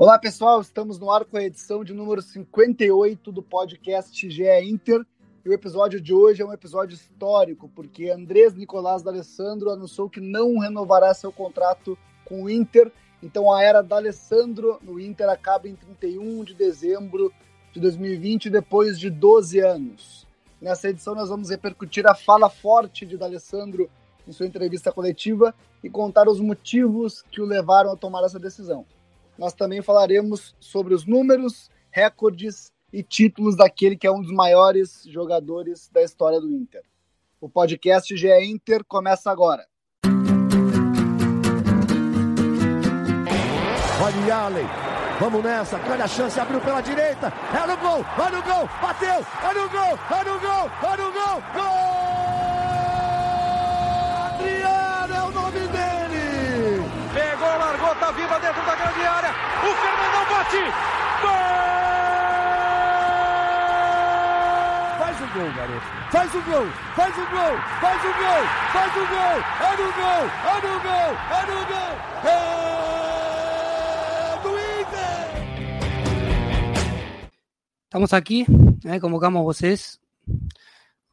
Olá pessoal, estamos no ar com a edição de número 58 do podcast GE Inter. E o episódio de hoje é um episódio histórico, porque Andrés Nicolás D'Alessandro anunciou que não renovará seu contrato com o Inter. Então a era D'Alessandro no Inter acaba em 31 de dezembro de 2020, depois de 12 anos. Nessa edição nós vamos repercutir a fala forte de D'Alessandro em sua entrevista coletiva e contar os motivos que o levaram a tomar essa decisão nós também falaremos sobre os números, recordes e títulos daquele que é um dos maiores jogadores da história do Inter. O podcast GE Inter começa agora. Olha Allen, vamos nessa, grande a chance, abriu pela direita, é no gol, olha no gol, bateu, olha no gol, olha no gol, olha no gol, gol! Bate. Gol! Faz o gol, garoto. Faz o gol, faz o gol, faz o gol, faz o gol. É no gol, é no gol, é no gol. É do Inter. Estamos aqui, né, convocamos vocês,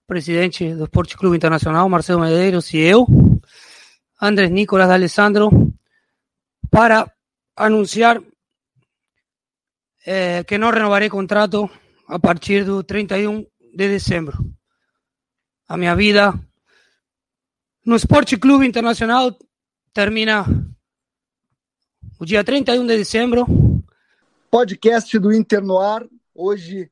presidente do Esporte Clube Internacional, Marcelo Medeiros e eu, Andrés Nicolás Alessandro, para anunciar eh, que não renovarei contrato a partir do 31 de dezembro. A minha vida no Esporte Clube Internacional termina o dia 31 de dezembro. Podcast do Inter no ar. Hoje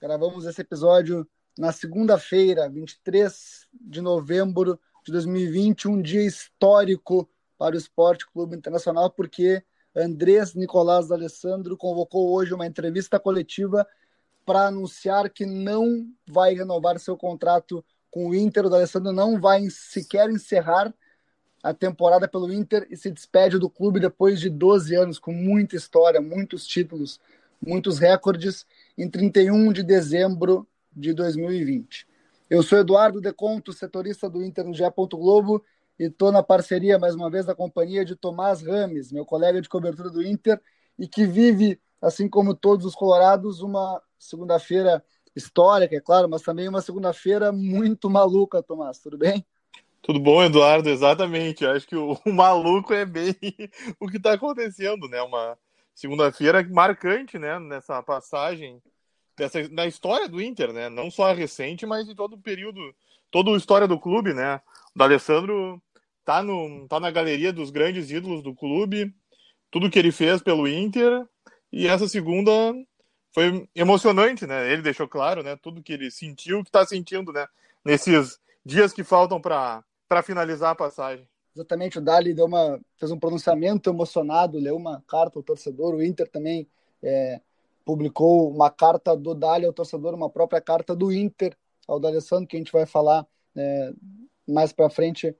gravamos esse episódio na segunda-feira, 23 de novembro de 2020, um dia histórico para o Esporte Clube Internacional, porque Andrés Nicolás D'Alessandro convocou hoje uma entrevista coletiva para anunciar que não vai renovar seu contrato com o Inter. O D'Alessandro não vai sequer encerrar a temporada pelo Inter e se despede do clube depois de 12 anos, com muita história, muitos títulos, muitos recordes, em 31 de dezembro de 2020. Eu sou Eduardo Deconto, setorista do Inter no GE. Globo, e estou na parceria, mais uma vez, da companhia de Tomás Rames, meu colega de cobertura do Inter, e que vive, assim como todos os colorados, uma segunda-feira histórica, é claro, mas também uma segunda-feira muito maluca, Tomás. Tudo bem? Tudo bom, Eduardo? Exatamente. Acho que o, o maluco é bem o que está acontecendo, né? Uma segunda-feira marcante, né? Nessa passagem dessa, na história do Inter, né? Não só a recente, mas de todo o período, toda a história do clube, né? O D'Alessandro tá, no, tá na galeria dos grandes ídolos do clube, tudo que ele fez pelo Inter, e essa segunda foi emocionante, né? Ele deixou claro, né? Tudo que ele sentiu, que está sentindo, né? Nesses dias que faltam para finalizar a passagem. Exatamente, o Dali deu uma, fez um pronunciamento emocionado, leu uma carta ao torcedor, o Inter também é, publicou uma carta do Dali ao torcedor, uma própria carta do Inter ao D'Alessandro, que a gente vai falar é, mais para frente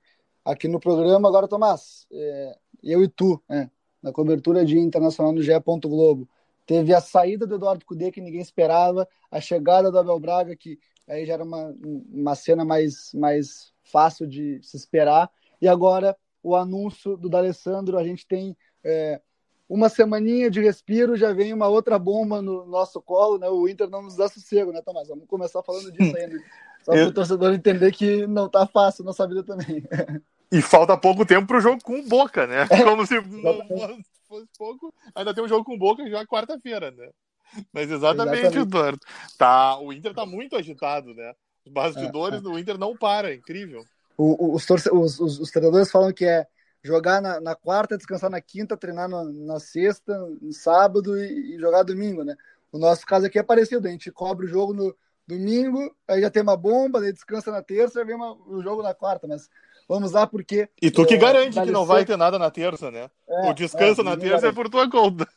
aqui no programa. Agora, Tomás, é, eu e tu, né, na cobertura de internacional no GE. Globo, teve a saída do Eduardo Cudê, que ninguém esperava, a chegada do Abel Braga, que aí já era uma, uma cena mais, mais fácil de se esperar, e agora o anúncio do D'Alessandro, a gente tem é, uma semaninha de respiro, já vem uma outra bomba no nosso colo, né? O Inter não nos dá sossego, né, Tomás? Vamos começar falando disso ainda. Só para o torcedor entender que não tá fácil nossa vida também. E falta pouco tempo para o jogo com o Boca, né? É, Como se fosse pouco. Ainda tem um jogo com o Boca já quarta-feira, né? Mas exatamente, exatamente, Eduardo. Tá, o Inter tá muito agitado, né? Os bastidores é, é. do Inter não param, é incrível. O, os, torce... os, os, os, treinadores falam que é jogar na, na, quarta, descansar na quinta, treinar na, na sexta, no sábado e, e, jogar domingo, né? O nosso caso aqui é parecido, a gente cobre o jogo no domingo, aí já tem uma bomba, daí descansa na terça, e vem uma, o jogo na quarta, mas vamos lá porque... E tu que é, garante que não vai ter nada na terça, né? É, o descanso é, na terça é por tua conta.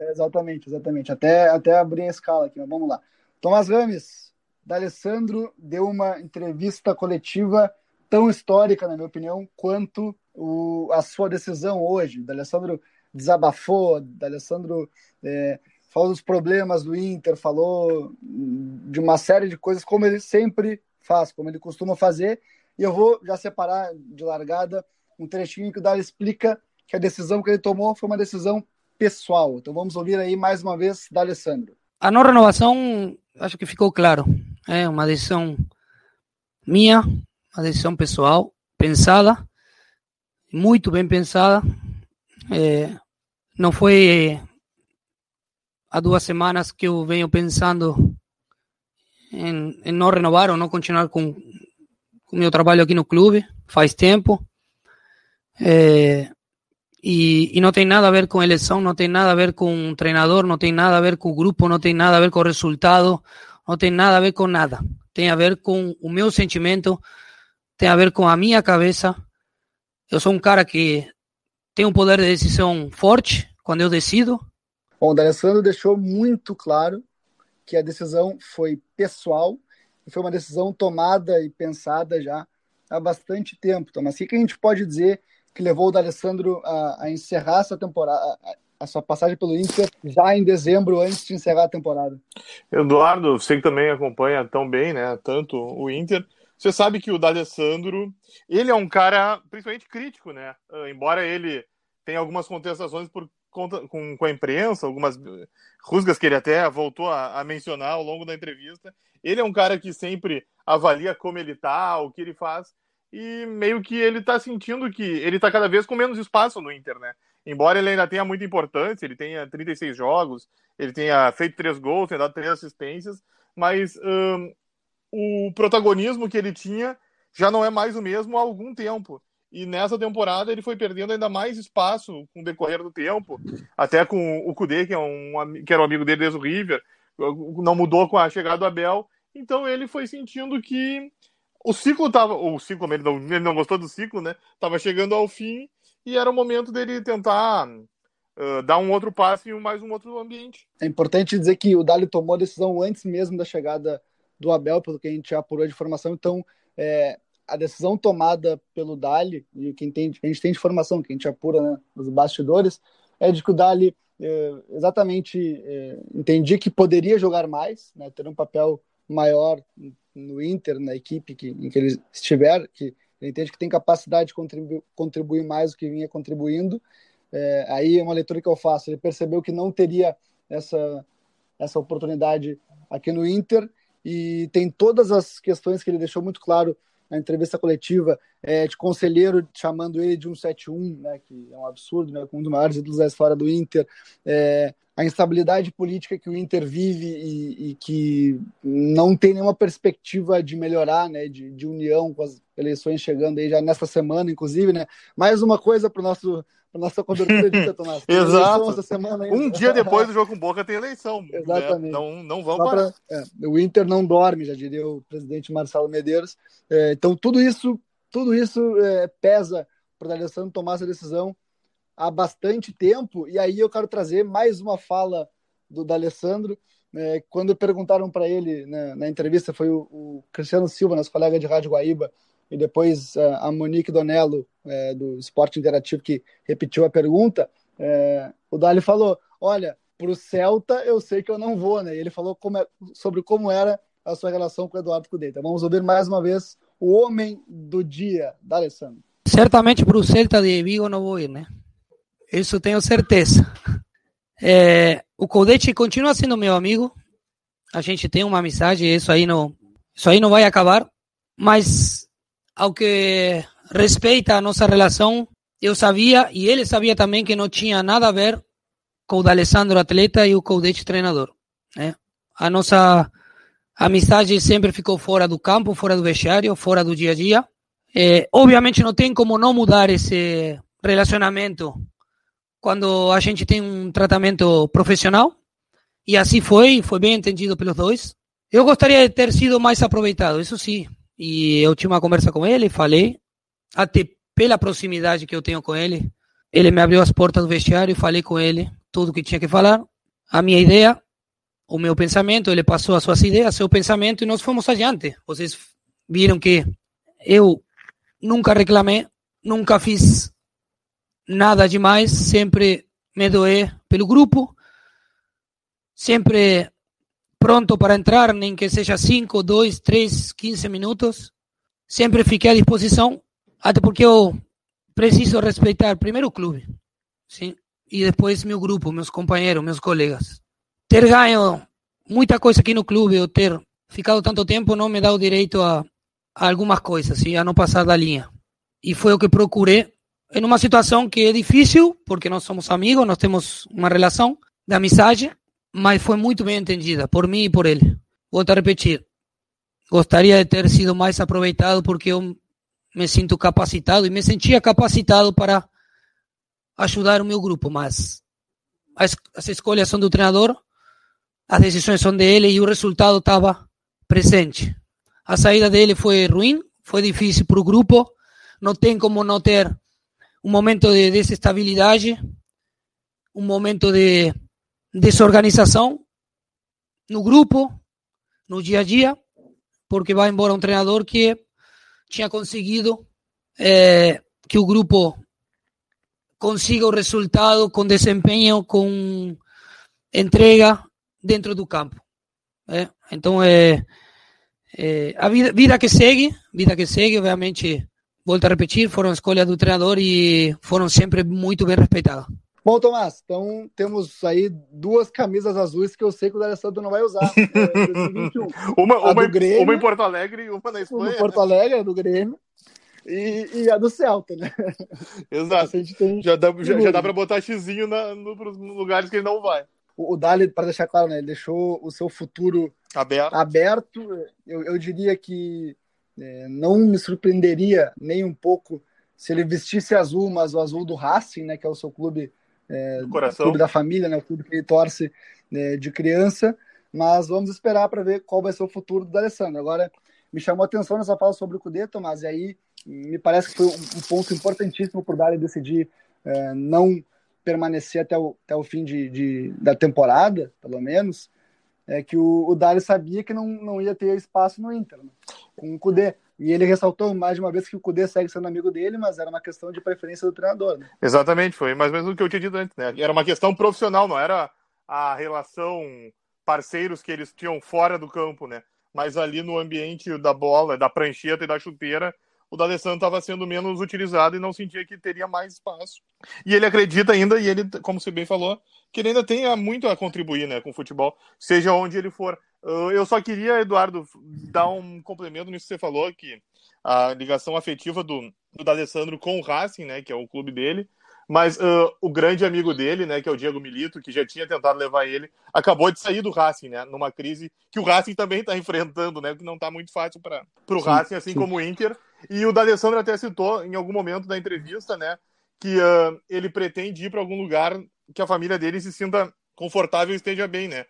É, exatamente, exatamente. Até, até abrir a escala aqui, mas vamos lá. Tomás Rames, D'Alessandro deu uma entrevista coletiva tão histórica, na minha opinião, quanto o, a sua decisão hoje. D'Alessandro desabafou, D'Alessandro é, falou dos problemas do Inter, falou de uma série de coisas, como ele sempre faz, como ele costuma fazer. E eu vou já separar de largada um trechinho que o Dali explica que a decisão que ele tomou foi uma decisão pessoal. Então vamos ouvir aí mais uma vez da Alessandro. A não renovação, acho que ficou claro. É uma decisão minha, uma decisão pessoal, pensada, muito bem pensada. É, não foi há duas semanas que eu venho pensando em, em não renovar ou não continuar com o meu trabalho aqui no clube, faz tempo. É, e, e, não tem nada a ver com eleição, não tem nada a ver com treinador, não tem nada a ver com grupo, não tem nada a ver com resultado, não tem nada a ver com nada. Tem a ver com o meu sentimento, tem a ver com a minha cabeça. Eu sou um cara que tem um poder de decisão forte quando eu decido. Bom, o D'Alessandro deixou muito claro que a decisão foi pessoal foi uma decisão tomada e pensada já há bastante tempo. Mas o que a gente pode dizer que levou o D'Alessandro a, a encerrar essa temporada, a, a, sua passagem pelo Inter já em dezembro, antes de encerrar a temporada? Eduardo, você que também acompanha tão bem, né, tanto o Inter, você sabe que o D'Alessandro, ele é um cara principalmente crítico, né? Uh, embora ele tenha algumas contestações por conta com, com a imprensa, algumas rusgas que ele até voltou a, a, mencionar ao longo da entrevista. Ele é um cara que sempre avalia como ele tá, o que ele faz, e meio que ele tá sentindo que ele tá cada vez com menos espaço no Inter, né? Embora ele ainda tenha muita importância, ele tenha 36 jogos, ele tenha feito três gols, tenha dado três assistências, mas hum, o protagonismo que ele tinha já não é mais o mesmo há algum tempo. E nessa temporada ele foi perdendo ainda mais espaço com o decorrer do tempo, até com o Kudê, que, é um, que era um amigo dele desde o River, não mudou com a chegada do Abel. Então ele foi sentindo que o ciclo tava. O ciclo, ele não, ele não gostou do ciclo, né? Tava chegando ao fim e era o momento dele tentar uh, dar um outro passo em mais um outro ambiente. É importante dizer que o Dali tomou a decisão antes mesmo da chegada do Abel, pelo que a gente já apurou de informação. Então, é, a decisão tomada pelo Dali, e quem tem, a gente tem informação, que a gente apura né, nos bastidores, é de que o Dali é, exatamente é, entendia que poderia jogar mais, né, ter um papel maior no Inter, na equipe que, em que ele estiver, que ele entende que tem capacidade de contribuir, contribuir mais do que vinha contribuindo. É, aí é uma leitura que eu faço. Ele percebeu que não teria essa, essa oportunidade aqui no Inter e tem todas as questões que ele deixou muito claro na entrevista coletiva é, de conselheiro chamando ele de 171, né, que é um absurdo, né, um dos maiores ídolos fora do Inter, é, a instabilidade política que o Inter vive e, e, que não tem nenhuma perspectiva de melhorar, né, de, de união com as eleições chegando aí já nesta semana, inclusive, né, mais uma coisa para o nosso a nossa cobertura de Tomás. Exato. Um dia depois do jogo com Boca tem eleição. Né? Exatamente. Né? Não, não vão parar. Pra, é, o Inter não dorme, já diria o presidente Marcelo Medeiros. É, então, tudo isso, tudo isso é, pesa para o Alessandro tomar essa decisão há bastante tempo. E aí eu quero trazer mais uma fala do D'Alessandro. É, quando perguntaram para ele né, na entrevista, foi o, o Cristiano Silva, nosso colega de Rádio Guaíba, e depois uh, a Monique Donello, é, do Esporte Interativo, que repetiu a pergunta, é, o Dali falou: Olha, para o Celta eu sei que eu não vou, né? E ele falou como é, sobre como era a sua relação com o Eduardo Cudê. Então vamos ouvir mais uma vez o homem do dia, D'Alessandro. Certamente para o Celta de Vigo não vou ir, né? Isso tenho certeza. É, o Codete continua sendo meu amigo. A gente tem uma amizade, isso aí não, isso aí não vai acabar. Mas ao que respeita a nossa relação, eu sabia e ele sabia também que não tinha nada a ver com o D'Alessandro atleta e o Coudete treinador. Né? A nossa amizade sempre ficou fora do campo, fora do vestiário, fora do dia a dia. É, obviamente não tem como não mudar esse relacionamento quando a gente tem um tratamento profissional. E assim foi, foi bem entendido pelos dois. Eu gostaria de ter sido mais aproveitado, isso sim. E eu tive uma conversa com ele, falei, até pela proximidade que eu tenho com ele, ele me abriu as portas do vestiário e falei com ele tudo que tinha que falar, a minha ideia, o meu pensamento, ele passou as suas ideias, seu pensamento e nós fomos adiante. Vocês viram que eu nunca reclamei, nunca fiz nada demais, sempre me doei pelo grupo, sempre pronto para entrar, nem que seja 5, 2, 3, 15 minutos. Sempre fiquei à disposição, até porque eu preciso respeitar primeiro o clube. Sim? e depois meu grupo, meus companheiros, meus colegas. Ter ganho muita coisa aqui no clube, ou ter ficado tanto tempo, não me dá o direito a, a algumas coisas, e a não passar da linha. E foi o que procurei em uma situação que é difícil, porque nós somos amigos, nós temos uma relação de amizade, mas foi muito bem entendida por mim e por ele. Volto a repetir, gostaria de ter sido mais aproveitado porque eu me sinto capacitado e me sentia capacitado para ajudar o meu grupo, mas as, as escolhas são do treinador, as decisões são dele e o resultado estava presente. A saída dele foi ruim, foi difícil para o grupo, não tem como não ter um momento de desestabilidade, um momento de desorganização no grupo, no dia a dia, porque vai embora um treinador que tinha conseguido é, que o grupo consiga o resultado com desempenho, com entrega dentro do campo. É? Então, é, é, a vida, vida que segue, vida que segue, obviamente, volto a repetir, foram escolhas do treinador e foram sempre muito bem respeitadas. Bom, Tomás, então temos aí duas camisas azuis que eu sei que o D'Alessandro não vai usar. É, uma, uma, Grêmio, uma, em Porto Alegre e uma na Espanha. Uma em Porto Alegre, do Grêmio. E, e, a do Celta, né? Exato. Tem... Já dá, já, já dá para botar xizinho na, no, nos lugares que ele não vai. O, o Dali, para deixar claro, né, ele deixou o seu futuro aberto. aberto. Eu, eu diria que é, não me surpreenderia nem um pouco se ele vestisse azul, mas o azul do Racing, né, que é o seu clube é, do coração. clube da família, né, o clube que ele torce né, de criança. Mas vamos esperar para ver qual vai ser o futuro do Alessandro. Agora, me chamou a atenção nessa fala sobre o Cudê, Tomás, e aí me parece que foi um, ponto importantíssimo para o Dali decidir é, não permanecer até o, até o fim de, de, da temporada, pelo menos, é que o, o Dali sabia que não, não ia ter espaço no Inter, né, com o Cudê. E ele ressaltou mais de uma vez que o Cudê segue sendo amigo dele, mas era uma questão de preferência do treinador. Né? Exatamente, foi mais ou menos o que eu tinha dito antes, né? Era uma questão profissional, não era a relação parceiros que eles tinham fora do campo, né? Mas ali no ambiente da bola, da prancheta e da chuteira, o D'Alessandro estava sendo menos utilizado e não sentia que teria mais espaço. E ele acredita ainda, e ele, como você bem falou, que ele ainda tem muito a contribuir né, com o futebol, seja onde ele for. Eu só queria, Eduardo, dar um complemento nisso que você falou, que a ligação afetiva do, do D'Alessandro com o Racing, né, que é o clube dele, mas uh, o grande amigo dele, né, que é o Diego Milito, que já tinha tentado levar ele, acabou de sair do Racing, né, numa crise que o Racing também está enfrentando, né, que não está muito fácil para o Racing, assim sim. como o Inter. E o D'Alessandro até citou em algum momento da entrevista, né, que uh, ele pretende ir para algum lugar que a família dele se sinta confortável e esteja bem, né?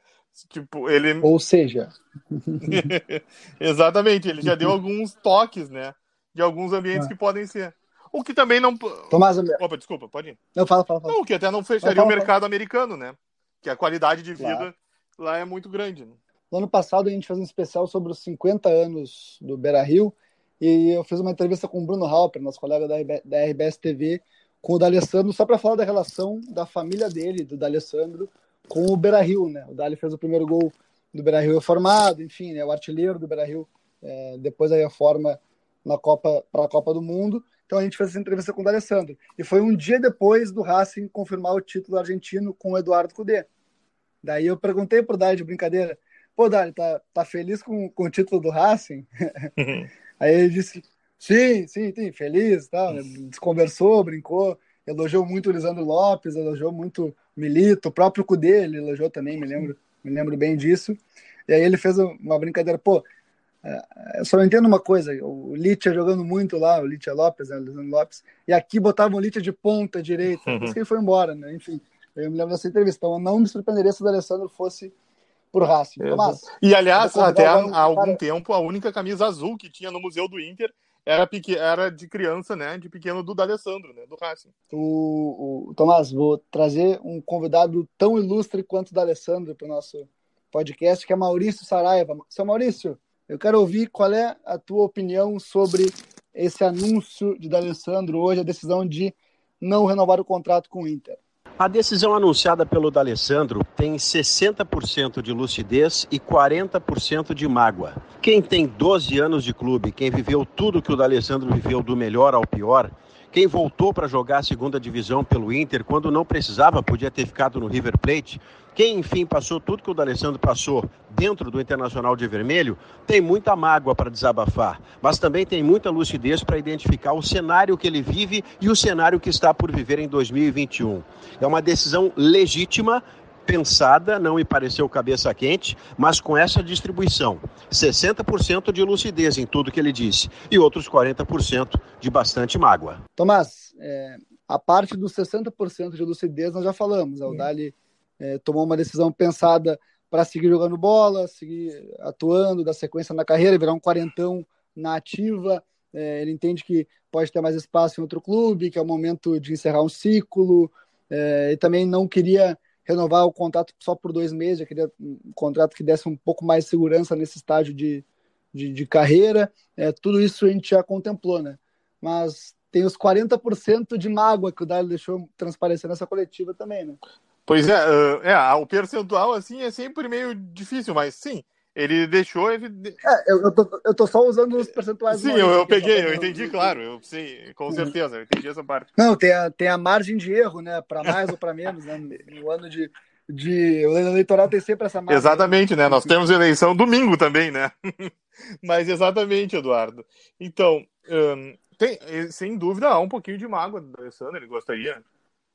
Tipo, ele. Ou seja. Exatamente, ele já deu alguns toques, né? De alguns ambientes ah. que podem ser. O que também não. Tomás, Opa, desculpa, pode ir. Não, fala, fala, fala. Não, o que até não fecharia não, fala, o mercado fala. americano, né? Que a qualidade de vida claro. lá é muito grande. Né? No ano passado a gente fez um especial sobre os 50 anos do Beira Rio e eu fiz uma entrevista com o Bruno Halper, nosso colega da, da RBS TV, com o D'Alessandro, só para falar da relação da família dele, do D'Alessandro, com o Beira Rio, né? O Dali fez o primeiro gol do Beira Rio reformado, enfim, né? O artilheiro do Beira Rio é, depois da reforma na Copa para a Copa do Mundo. Então a gente fez essa entrevista com o D'Alessandro. E foi um dia depois do Racing confirmar o título argentino com o Eduardo Cudê. Daí eu perguntei pro Dali de brincadeira, pô, Dali, tá, tá feliz com, com o título do Racing? Uhum. Aí ele disse, sim, sim, sim, feliz, tal. Tá? Desconversou, brincou, elogiou muito o Lisandro Lopes, elogiou muito Milito, o próprio Cudê, ele elogiou também, me lembro, me lembro bem disso. E aí ele fez uma brincadeira, pô, é, eu só entendo uma coisa, o Litia jogando muito lá, o Litia Lopes, né, o Lisandro Lopes, e aqui botavam o Litia de ponta direita, por isso que ele foi embora, né? Enfim, eu me lembro dessa entrevista, então eu não me surpreenderia se o Alessandro fosse por Racing. E aliás, até há, há algum cara... tempo, a única camisa azul que tinha no Museu do Inter era, pequ... era de criança, né? De pequeno do D'Alessandro, né? Do Racing. O, o, Tomás, vou trazer um convidado tão ilustre quanto o D'Alessandro para o nosso podcast, que é Maurício Saraiva. Seu Maurício, eu quero ouvir qual é a tua opinião sobre esse anúncio de D'Alessandro hoje, a decisão de não renovar o contrato com o Inter. A decisão anunciada pelo D'Alessandro tem 60% de lucidez e 40% de mágoa. Quem tem 12 anos de clube, quem viveu tudo que o D'Alessandro viveu do melhor ao pior, Quem voltou para jogar a segunda divisão pelo Inter, quando não precisava, podia ter ficado no River Plate. Quem, enfim, passou tudo que o D'Alessandro passou dentro do Internacional de Vermelho, tem muita mágoa para desabafar, mas também tem muita lucidez para identificar o cenário que ele vive e o cenário que está por viver em 2021. É uma decisão legítima pensada, não me pareceu cabeça quente, mas com essa distribuição: 60% de lucidez em tudo que ele disse e outros 40% de bastante mágoa. Tomás, é, a parte dos 60% de lucidez nós já falamos. O Dali é, tomou uma decisão pensada para seguir jogando bola, seguir atuando, dar sequência na carreira, virar um quarentão na ativa. É, ele entende que pode ter mais espaço em outro clube, que é o momento de encerrar um ciclo. É, e também não queria renovar o contrato só por dois meses, eu queria um contrato que desse um pouco mais de segurança nesse estágio de, de, de carreira. É, tudo isso a gente já contemplou, né? Mas tem os 40% de mágoa que o Dário deixou transparecer nessa coletiva também, né? Pois é, é, o percentual assim é sempre meio difícil, mas sim, ele deixou. É, eu, eu, tô, eu tô só usando os percentuais. Sim, eu, eu peguei, eu entendi, claro, eu sei, com certeza, eu entendi essa parte. Não, tem a, tem a margem de erro, né? Para mais ou para menos, né? No ano de, de. O eleitoral tem sempre essa margem. Exatamente, né? Nós temos eleição domingo também, né? Mas exatamente, Eduardo. Então, um, tem, sem dúvida, há um pouquinho de mágoa do Alessandro, ele gostaria.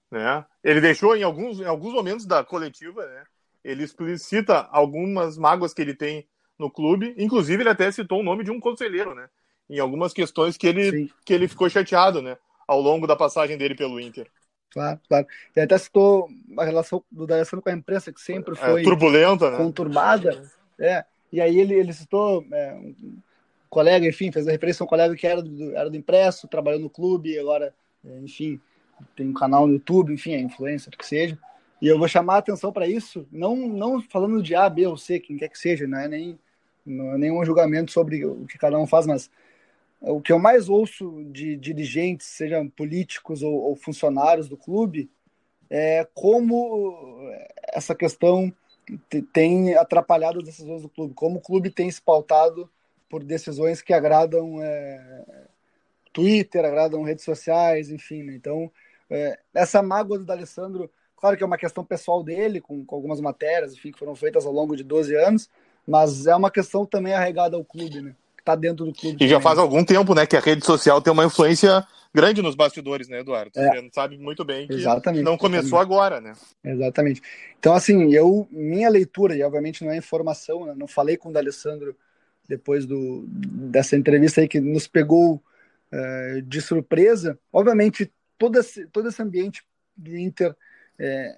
Né? Ele deixou em alguns, em alguns momentos da coletiva, né? Ele explicita algumas mágoas que ele tem no clube. Inclusive, ele até citou o nome de um conselheiro, né? Em algumas questões que ele, que ele ficou chateado, né? Ao longo da passagem dele pelo Inter. Claro, claro. Ele até citou a relação do D'Alessandro com a imprensa, que sempre é, foi é, turbulenta, né? conturbada. É, e aí ele, ele citou é, um colega, enfim, fez a referência a um colega que era do, era do impresso, trabalhou no clube, agora, é, enfim, tem um canal no YouTube, enfim, é influencer, que seja. E eu vou chamar a atenção para isso, não, não falando de A, B ou C, quem quer que seja, não é, nem, não é nenhum julgamento sobre o que cada um faz, mas o que eu mais ouço de dirigentes, sejam políticos ou, ou funcionários do clube, é como essa questão tem atrapalhado as decisões do clube, como o clube tem se pautado por decisões que agradam é, Twitter, agradam redes sociais, enfim. Né? Então, é, essa mágoa do D'Alessandro Claro que é uma questão pessoal dele, com, com algumas matérias, enfim, que foram feitas ao longo de 12 anos, mas é uma questão também arregada ao clube, né? Que tá dentro do clube. E também. já faz algum tempo, né, que a rede social tem uma influência grande nos bastidores, né, Eduardo? É. Você sabe muito bem que exatamente, não começou exatamente. agora, né? Exatamente. Então, assim, eu, minha leitura, e obviamente não é informação, né, não falei com o D'Alessandro depois do, dessa entrevista aí que nos pegou uh, de surpresa. Obviamente, todo esse, todo esse ambiente do Inter é,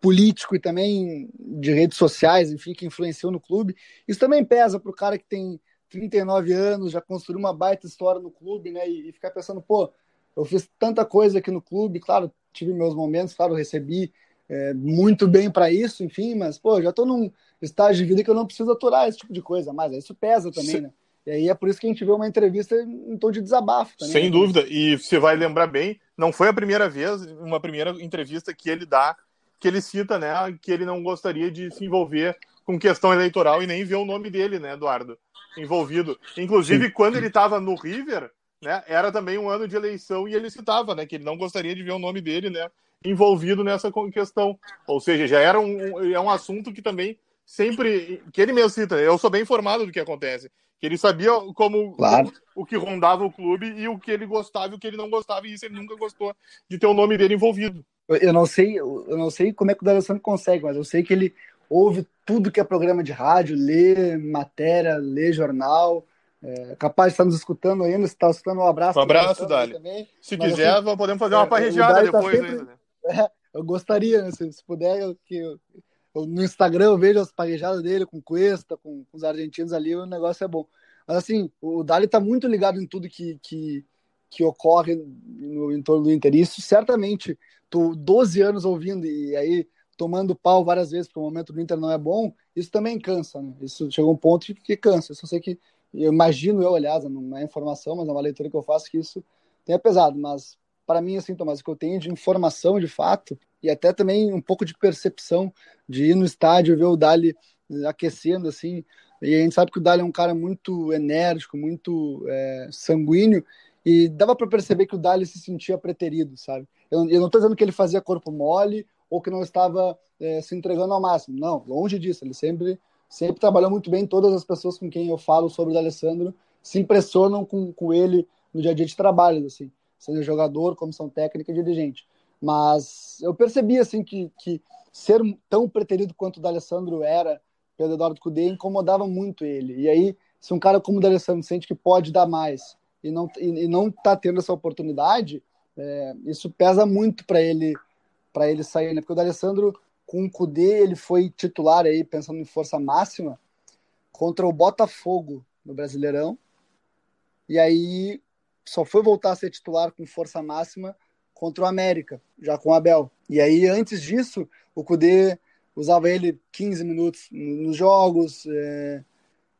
político e também de redes sociais, enfim, que influenciou no clube. Isso também pesa para o cara que tem 39 anos, já construiu uma baita história no clube, né? E, e, ficar pensando, pô, eu fiz tanta coisa aqui no clube, claro, tive meus momentos, claro, recebi é, muito bem para isso, enfim, mas, pô, já estou num estágio de vida que eu não preciso aturar esse tipo de coisa, mas isso pesa também, né? E aí é por isso que a gente vê uma entrevista em tom de desabafo também. Sem né? dúvida, e você vai lembrar bem, não foi a primeira vez, uma primeira entrevista que ele dá, que ele cita, né, que ele não gostaria de se envolver com questão eleitoral e nem ver o nome dele, né, Eduardo, envolvido. Inclusive, Sim. quando ele estava no River, né, era também um ano de eleição e ele citava, né, que ele não gostaria de ver o nome dele, né, envolvido nessa questão. Ou seja, já era um, é um assunto que também sempre, que ele mesmo cita, eu sou bem informado do que acontece que ele sabia como claro. o, o, que rondava o clube e o que ele gostava e o que ele não gostava, e isso ele nunca gostou de ter o nome dele envolvido. Eu não sei, eu não sei como é que o D'Alessandro consegue, mas eu sei que ele ouve tudo que é programa de rádio, lê matéria, lê jornal, é, capaz de estar nos escutando ainda, se está escutando um abraço. Um abraço, Dali. Se mas, quiser, assim, podemos fazer uma é, parregiada tá depois. Tá sempre, ainda, né? é, eu gostaria, né, se, se puder, eu, que eu, no Instagram eu vejo as parejadas dele com Cuesta, com, com, os argentinos ali, o negócio é bom. Mas assim, o Dali tá muito ligado em tudo que, que, que ocorre no entorno do Inter. Isso certamente, tô 12 anos ouvindo e aí tomando pau várias vezes porque o momento do Inter não é bom, isso também cansa, né? Isso chegou um ponto que, que cansa. Eu só sei que, eu imagino eu, aliás, não é informação, mas é uma leitura que eu faço que isso tenha pesado, mas para mim, assim, Tomás, o que eu tenho de informação de fato e até também um pouco de percepção de ir no estádio ver o Dali aquecendo assim e a gente sabe que o Dali é um cara muito enérgico muito é, sanguíneo E dava para perceber que o Dali se sentia preterido, sabe? Eu, eu não estou dizendo que ele fazia corpo mole ou que não estava é, se entregando ao máximo. Não, longe disso. Ele sempre, sempre trabalhou muito bem. Todas as pessoas com quem eu falo sobre o Alessandro se impressionam com, com ele no dia a dia de trabalho, assim, seja jogador, comissão técnica, dirigente. Mas eu percebi assim que, que ser tão preterido quanto o D'Alessandro era pelo Eduardo Cudê incomodava muito ele. E aí, se um cara como o D'Alessandro sente que pode dar mais e não e, e não tá tendo essa oportunidade, é, isso pesa muito para ele para ele sair, né? Porque o D'Alessandro com o Cudê, ele foi titular aí pensando em força máxima contra o Botafogo no Brasileirão. E aí só foi voltar a ser titular com força máxima contra o América, já com o Abel. E aí, antes disso, o Cudê usava ele 15 minutos nos jogos, é,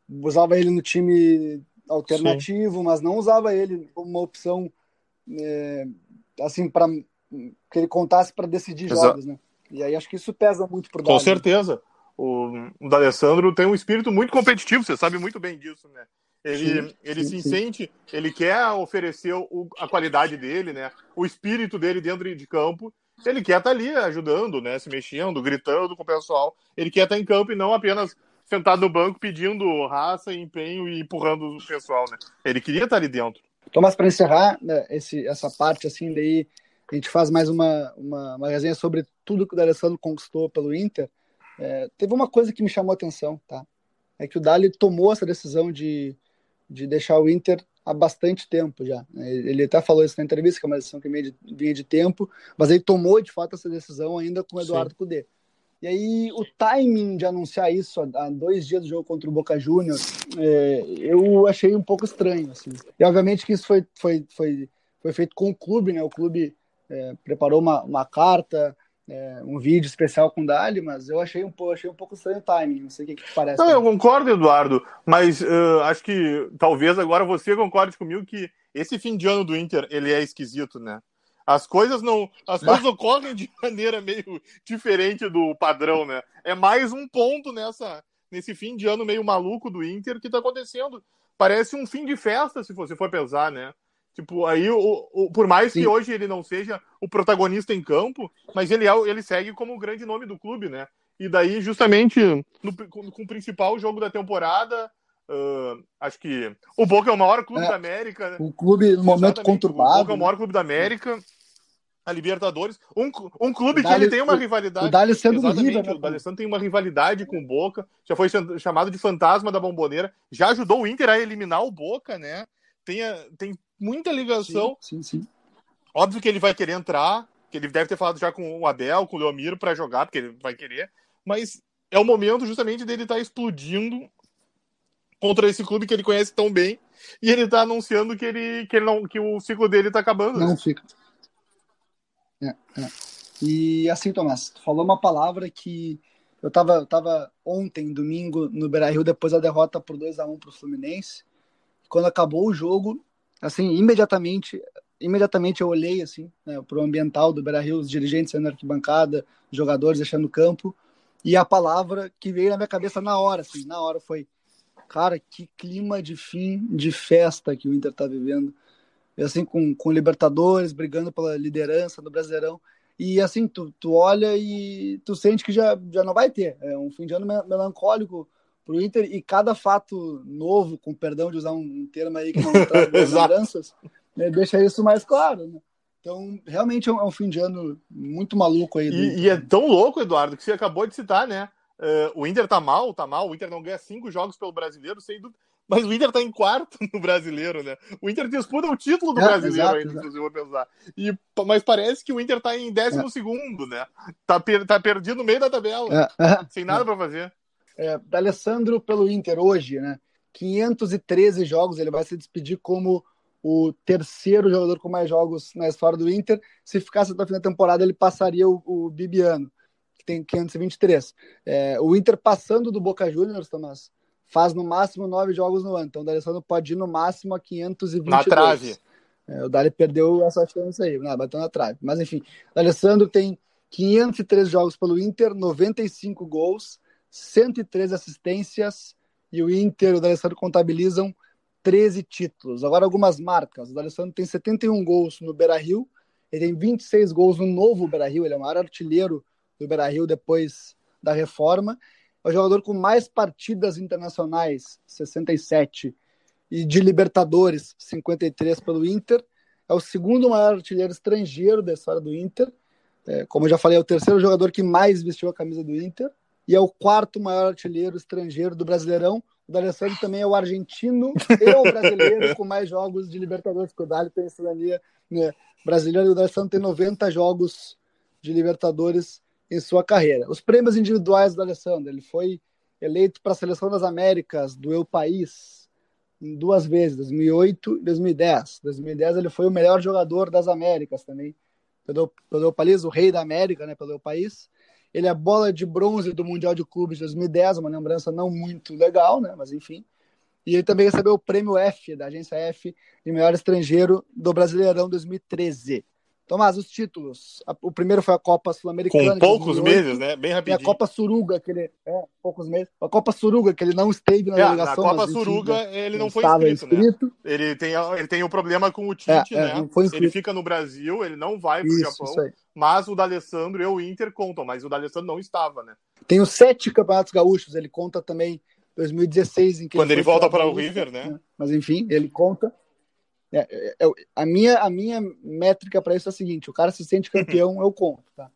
usava ele no time alternativo, Sim. mas não usava ele como uma opção é, assim para que ele contasse para decidir Exato. jogos, né? E aí acho que isso pesa muito pro Com certeza. O, o D'Alessandro tem um espírito muito competitivo, você sabe muito bem disso, né? Ele, sim, ele sim, se sente, sim. ele quer oferecer o, a qualidade dele, né? O espírito dele dentro de campo. Ele quer estar tá ali ajudando, né? Se mexendo, gritando com o pessoal. Ele quer estar tá em campo e não apenas sentado no banco pedindo raça, empenho e empurrando o pessoal, né? Ele queria estar tá ali dentro. Tomás, para encerrar né, esse, essa parte, assim, daí a gente faz mais uma, uma, uma resenha sobre tudo que o D'Alessandro conquistou pelo Inter. É, teve uma coisa que me chamou a atenção, tá? É que o Dali tomou essa decisão de de deixar o Inter há bastante tempo já. Ele até falou isso na entrevista, que é uma decisão que vinha de, tempo, mas ele tomou de fato essa decisão ainda com o Eduardo Sim. Cudê. E aí o timing de anunciar isso há dois dias do jogo contra o Boca Juniors, é, eu achei um pouco estranho. Assim. E obviamente que isso foi, foi, foi, foi feito com o clube, né? O clube é, preparou uma, uma carta, é, um vídeo especial com o Dali, mas eu achei um, pouco, achei um pouco estranho o timing. Não sei o que, que parece. Não, eu concordo, Eduardo, mas uh, acho que talvez agora você concorde comigo que esse fim de ano do Inter ele é esquisito, né? As coisas não, as coisas ocorrem de maneira meio diferente do padrão, né? É mais um ponto nessa nesse fim de ano meio maluco do Inter que está acontecendo. Parece um fim de festa, se você for pensar, né? Tipo, aí, o, o, por mais Sim. que hoje ele não seja o protagonista em campo, mas ele, é, ele segue como o grande nome do clube, né? E daí, justamente, no, com, com o principal jogo da temporada, uh, acho que o Boca é o maior clube é, da América. O clube, no momento conturbado. O Boca é o maior clube da América. A Libertadores, um, um clube que ele tem uma rivalidade. O D'Alessandro River, né? O D'Alessandro tem uma rivalidade com o Boca, já foi chamado de fantasma da bomboneira, já ajudou o Inter a eliminar o Boca, né? Tem, tem muita ligação. Sim, sim, sim. Óbvio que ele vai querer entrar, que ele deve ter falado já com o Abel, com o Leomiro para jogar, porque ele vai querer, mas é o momento justamente dele estar tá explodindo contra esse clube que ele conhece tão bem e ele está anunciando que ele que ele não que o ciclo dele está acabando. Não fica. É, é. E assim, Tomás, tu falou uma palavra que eu estava eu tava ontem, domingo, no Beira-Rio, depois da derrota por 2 a 1 para o Fluminense. Quando acabou o jogo, assim, imediatamente, imediatamente eu olhei assim, né, para o ambiental do Beira-Rio, os dirigentes saindo arquibancada, jogadores deixando o campo, e a palavra que veio na minha cabeça na hora, assim, na hora foi, cara, que clima de fim de festa que o Inter está vivendo, e, assim, com, com Libertadores, brigando pela liderança do Brasileirão, e assim, tu, tu olha e tu sente que já, já não vai ter, é um fim de ano melancólico, para o Inter e cada fato novo, com perdão de usar um termo aí que não traz lembranças, né, deixa isso mais claro. Né? Então, realmente é um, é um, fim de ano muito maluco aí. E, e, é tão louco, Eduardo, que você acabou de citar, né? Uh, o Inter tá mal, tá mal. O Inter não ganha cinco jogos pelo brasileiro, sem dúvida. Mas o Inter tá em quarto no brasileiro, né? O Inter disputa o título do é, brasileiro exato, ainda, exato. se eu pensar. E, mas parece que o Inter tá em décimo é. segundo, né? Tá, per, tá perdido no meio da tabela, é, é. sem nada para fazer é, D'Alessandro pelo Inter hoje, né? 513 jogos, ele vai se despedir como o terceiro jogador com mais jogos na história do Inter. Se ficasse até o fim da temporada, ele passaria o, o Bibiano, que tem 523. É, o Inter passando do Boca Juniors, Tomás, faz no máximo nove jogos no ano. Então o D'Alessandro pode ir no máximo a 522. Na trave. É, o Dali perdeu essa chance aí, né? bateu na trave. Mas enfim, o D'Alessandro tem 503 jogos pelo Inter, 95 gols, 103 assistências e o Inter e o D'Alessandro contabilizam 13 títulos. Agora algumas marcas. O D'Alessandro tem 71 gols no Beira-Rio, ele tem 26 gols no novo Beira-Rio, ele é o maior artilheiro do Beira-Rio depois da reforma. É o jogador com mais partidas internacionais, 67, e de Libertadores, 53 pelo Inter. É o segundo maior artilheiro estrangeiro da história do Inter. É, como eu já falei, é o terceiro jogador que mais vestiu a camisa do Inter. E é o quarto maior artilheiro estrangeiro do Brasileirão. O D'Alessandro também é o argentino e o brasileiro com mais jogos de Libertadores, porque o Dali tem cidadania né, brasileira e o D'Alessandro tem 90 jogos de Libertadores em sua carreira. Os prêmios individuais do Alessandro, ele foi eleito para a Seleção das Américas do Eu País duas vezes, 2008 e 2010. 2010 ele foi o melhor jogador das Américas também, pelo, pelo Eu País, o rei da América, né, pelo Eu País. Ele é bola de bronze do Mundial de Clubes de 2010, uma lembrança não muito legal, né, mas enfim. E ele também recebeu o prêmio F, da agência F, de melhor estrangeiro do Brasileirão 2013. Tomás, os títulos. O primeiro foi a Copa Sul-Americana. Com poucos 2008, meses, né? Bem rapidinho. E a Copa Suruga, que ele. É, poucos meses. A Copa Suruga, que ele não esteve na é, delegação. Na Copa Suruga, enfim, ele não foi inscrito, inscrito, né? Ele tem, ele tem o um problema com o Tite, é, é, né? ele fica no Brasil, ele não vai pro isso, Japão. Isso mas o D'Alessandro e o Inter contam, mas o D'Alessandro não estava, né? Tem os sete campeonatos gaúchos, ele conta também 2016, em que Quando ele, ele volta para o River, né? né? Mas enfim, ele conta. É, é, é, a, minha, a minha métrica para isso é a seguinte: o cara se sente campeão, eu conto. Tá?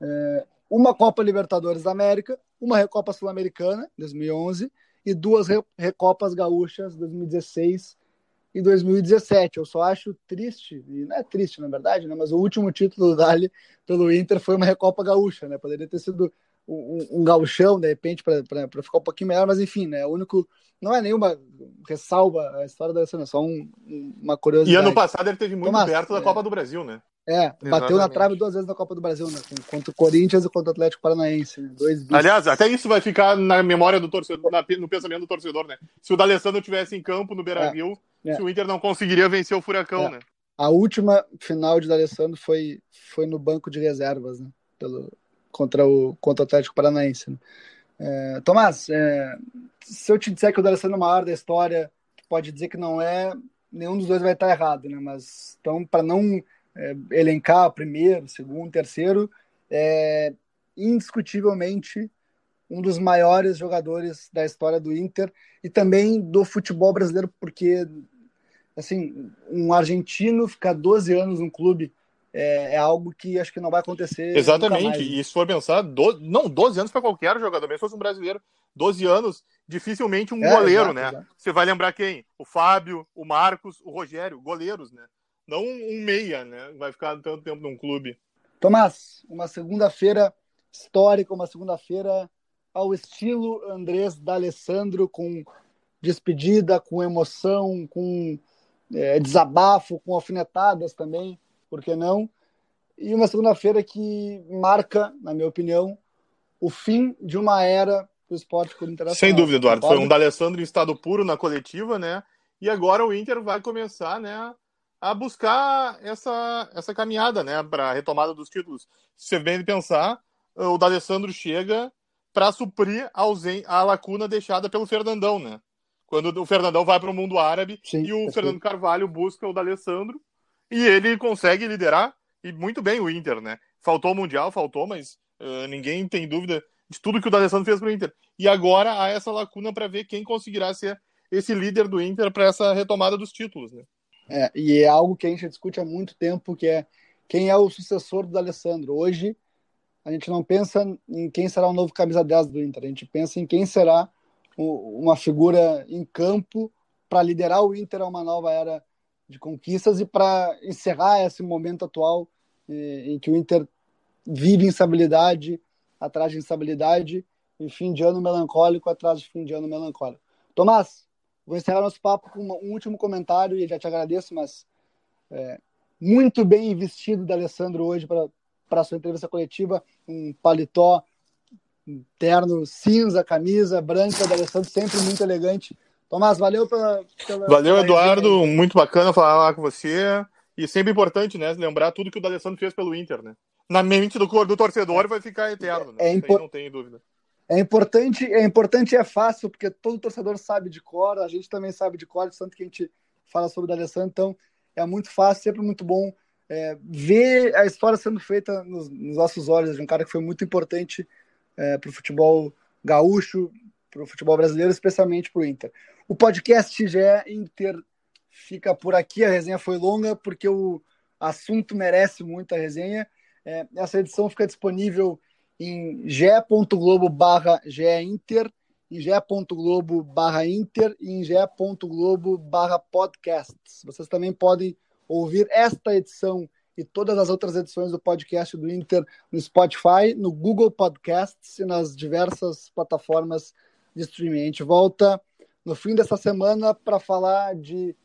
É, uma Copa Libertadores da América, uma Recopa Sul-Americana, 2011, e duas Recopas Gaúchas, 2016 e 2017. Eu só acho triste, e não é triste na verdade, né, mas o último título do Dali pelo Inter foi uma Recopa Gaúcha, né? Poderia ter sido um, um gauchão, de repente, para ficar um pouquinho melhor, mas enfim, né? O único não é nenhuma ressalva a história da seleção, é só um, uma curiosidade. E ano passado ele teve muito Tomás, perto da é, Copa do Brasil, né? É, Exatamente. bateu na trave duas vezes na Copa do Brasil, né? Contra o Corinthians e contra o Atlético Paranaense. Né? Dois Aliás, até isso vai ficar na memória do torcedor, na, no pensamento do torcedor, né? Se o D'Alessandro tivesse em campo no Beira Rio, é, é. se o Inter não conseguiria vencer o Furacão, é. né? A última final de D'Alessandro foi, foi no banco de reservas, né? Pelo, contra, o, contra o Atlético Paranaense. Né? É, Tomás, é, se eu te disser que o D'Alessandro é o maior da história, pode dizer que não é, nenhum dos dois vai estar errado, né? Mas então, para não é, elencar primeiro, segundo, terceiro, é indiscutivelmente um dos maiores jogadores da história do Inter e também do futebol brasileiro, porque assim, um argentino ficar 12 anos num clube é, é, algo que acho que não vai acontecer. Exatamente. E se for pensar, do, não, 12 anos para qualquer jogador, mesmo se fosse um brasileiro, 12 anos, dificilmente um é, goleiro, exato, né? Exato. Você vai lembrar quem? O Fábio, o Marcos, o Rogério, goleiros, né? Não um meia, né? Vai ficar tanto tempo num clube. Tomás, uma segunda-feira histórica, uma segunda-feira ao estilo Andrés D'Alessandro, com despedida, com emoção, com é, desabafo, com alfinetadas também por que não? E uma segunda-feira que marca, na minha opinião, o fim de uma era do esporte por internacional. Sem dúvida, Eduardo. Foi um D'Alessandro em estado puro na coletiva, né? E agora o Inter vai começar, né, a buscar essa, essa caminhada, né, para a retomada dos títulos. Se você bem pensar, o D'Alessandro chega para suprir a, a lacuna deixada pelo Fernandão, né? Quando o Fernandão vai para o mundo árabe Sim, e o Fernando Carvalho busca o D'Alessandro e ele consegue liderar, e muito bem o Inter, né? Faltou o Mundial, faltou, mas uh, ninguém tem dúvida de tudo que o D'Alessandro fez para o Inter. E agora há essa lacuna para ver quem conseguirá ser esse líder do Inter para essa retomada dos títulos, né? É, e é algo que a gente discute há muito tempo, que é quem é o sucessor do D'Alessandro. Hoje, a gente não pensa em quem será o novo camisa 10 do Inter, a gente pensa em quem será uma figura em campo para liderar o Inter a uma nova era de conquistas e para encerrar esse momento atual eh, em que o Inter vive instabilidade atrás de instabilidade e fim de ano melancólico atrás de fim de ano melancólico. Tomás, vou encerrar nosso papo com um último comentário e já te agradeço, mas é, muito bem vestido da Alessandro hoje para a sua entrevista coletiva, um paletó um terno cinza, camisa branca da Alessandro, sempre muito elegante. Tomás, valeu pela. pela valeu, pela Eduardo. Ideia. Muito bacana falar com você. E sempre importante, né? Lembrar tudo que o D'Alessandro fez pelo Inter, né? Na mente do, do torcedor vai ficar eterno, né? É, é não tem dúvida. É importante, é importante e é fácil, porque todo torcedor sabe de cor, a gente também sabe de cor, tanto que a gente fala sobre o D'Alessandro, então é muito fácil, sempre muito bom é, ver a história sendo feita nos, nos, nossos olhos, de um cara que foi muito importante é, para o futebol gaúcho, para o futebol brasileiro, especialmente para o Inter. O podcast GE Inter fica por aqui, a resenha foi longa, porque o assunto merece muito a resenha. É, essa edição fica disponível em ge.globo barra Inter, em ge.globo barra Inter e em ge.globo barra podcasts. Vocês também podem ouvir esta edição e todas as outras edições do podcast do Inter no Spotify, no Google Podcasts e nas diversas plataformas de streaming. A gente volta no fim dessa semana para falar de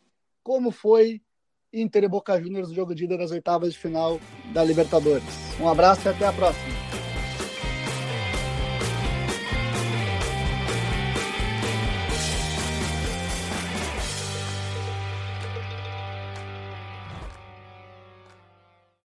como foi Inter e Boca Juniors no jogo de ida das oitavas de final da Libertadores. Um abraço e até a próxima.